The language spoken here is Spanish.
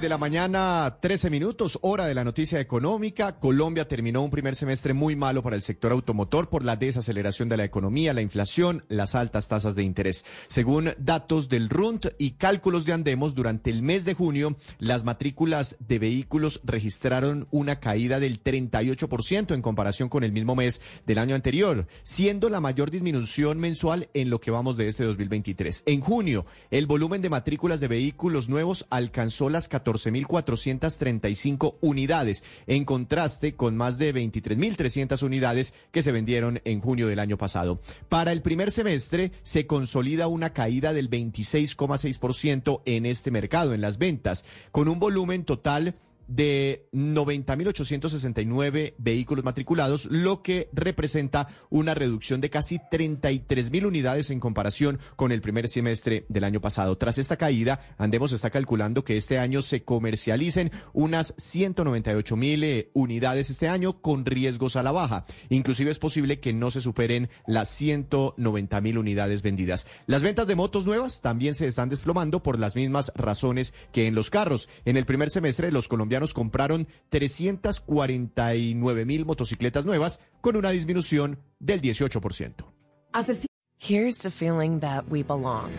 De la mañana, 13 minutos, hora de la noticia económica. Colombia terminó un primer semestre muy malo para el sector automotor por la desaceleración de la economía, la inflación, las altas tasas de interés. Según datos del RUNT y cálculos de Andemos, durante el mes de junio, las matrículas de vehículos registraron una caída del 38% en comparación con el mismo mes del año anterior, siendo la mayor disminución mensual en lo que vamos de este 2023. En junio, el volumen de matrículas de vehículos nuevos alcanzó las 14.435 unidades, en contraste con más de 23.300 unidades que se vendieron en junio del año pasado. Para el primer semestre se consolida una caída del 26,6% en este mercado, en las ventas, con un volumen total de 90.869 vehículos matriculados, lo que representa una reducción de casi 33.000 unidades en comparación con el primer semestre del año pasado. Tras esta caída, Andemos está calculando que este año se comercialicen unas 198.000 eh, unidades este año con riesgos a la baja. Inclusive es posible que no se superen las 190.000 unidades vendidas. Las ventas de motos nuevas también se están desplomando por las mismas razones que en los carros. En el primer semestre, los colombianos compraron 349 mil motocicletas nuevas con una disminución del 18%. Here's to feeling that we belong